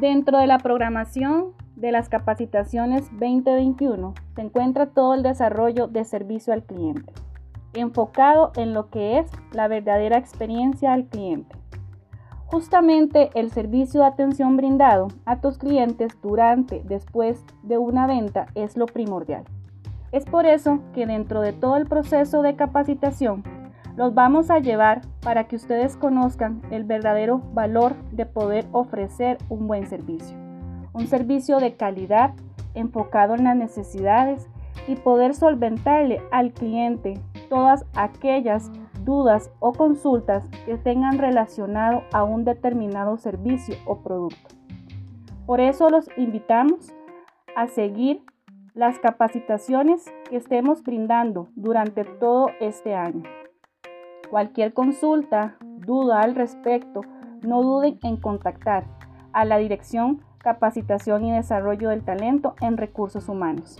Dentro de la programación de las capacitaciones 2021 se encuentra todo el desarrollo de servicio al cliente, enfocado en lo que es la verdadera experiencia al cliente. Justamente el servicio de atención brindado a tus clientes durante, después de una venta es lo primordial. Es por eso que dentro de todo el proceso de capacitación los vamos a llevar para que ustedes conozcan el verdadero valor de poder ofrecer un buen servicio. Un servicio de calidad enfocado en las necesidades y poder solventarle al cliente todas aquellas dudas o consultas que tengan relacionado a un determinado servicio o producto. Por eso los invitamos a seguir las capacitaciones que estemos brindando durante todo este año. Cualquier consulta, duda al respecto, no duden en contactar a la Dirección Capacitación y Desarrollo del Talento en Recursos Humanos.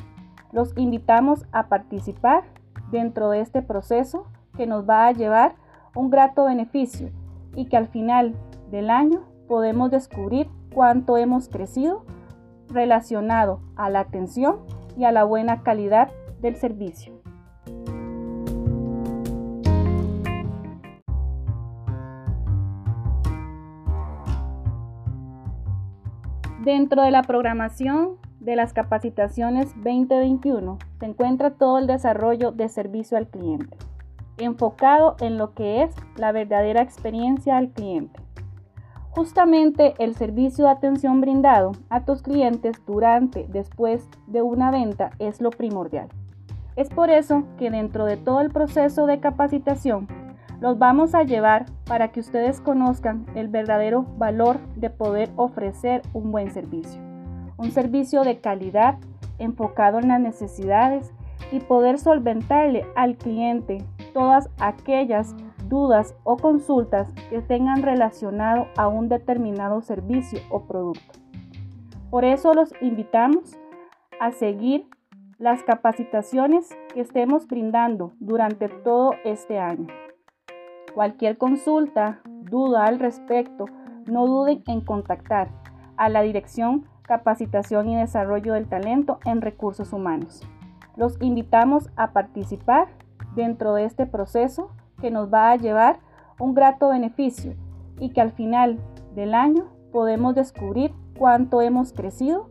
Los invitamos a participar dentro de este proceso que nos va a llevar un grato beneficio y que al final del año podemos descubrir cuánto hemos crecido relacionado a la atención y a la buena calidad del servicio. Dentro de la programación de las capacitaciones 2021 se encuentra todo el desarrollo de servicio al cliente, enfocado en lo que es la verdadera experiencia al cliente. Justamente el servicio de atención brindado a tus clientes durante, después de una venta es lo primordial. Es por eso que dentro de todo el proceso de capacitación los vamos a llevar para que ustedes conozcan el verdadero valor de poder ofrecer un buen servicio. Un servicio de calidad enfocado en las necesidades y poder solventarle al cliente todas aquellas dudas o consultas que tengan relacionado a un determinado servicio o producto. Por eso los invitamos a seguir las capacitaciones que estemos brindando durante todo este año. Cualquier consulta, duda al respecto, no duden en contactar a la Dirección Capacitación y Desarrollo del Talento en Recursos Humanos. Los invitamos a participar dentro de este proceso que nos va a llevar un grato beneficio y que al final del año podemos descubrir cuánto hemos crecido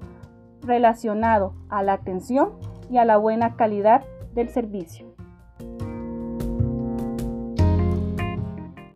relacionado a la atención y a la buena calidad del servicio.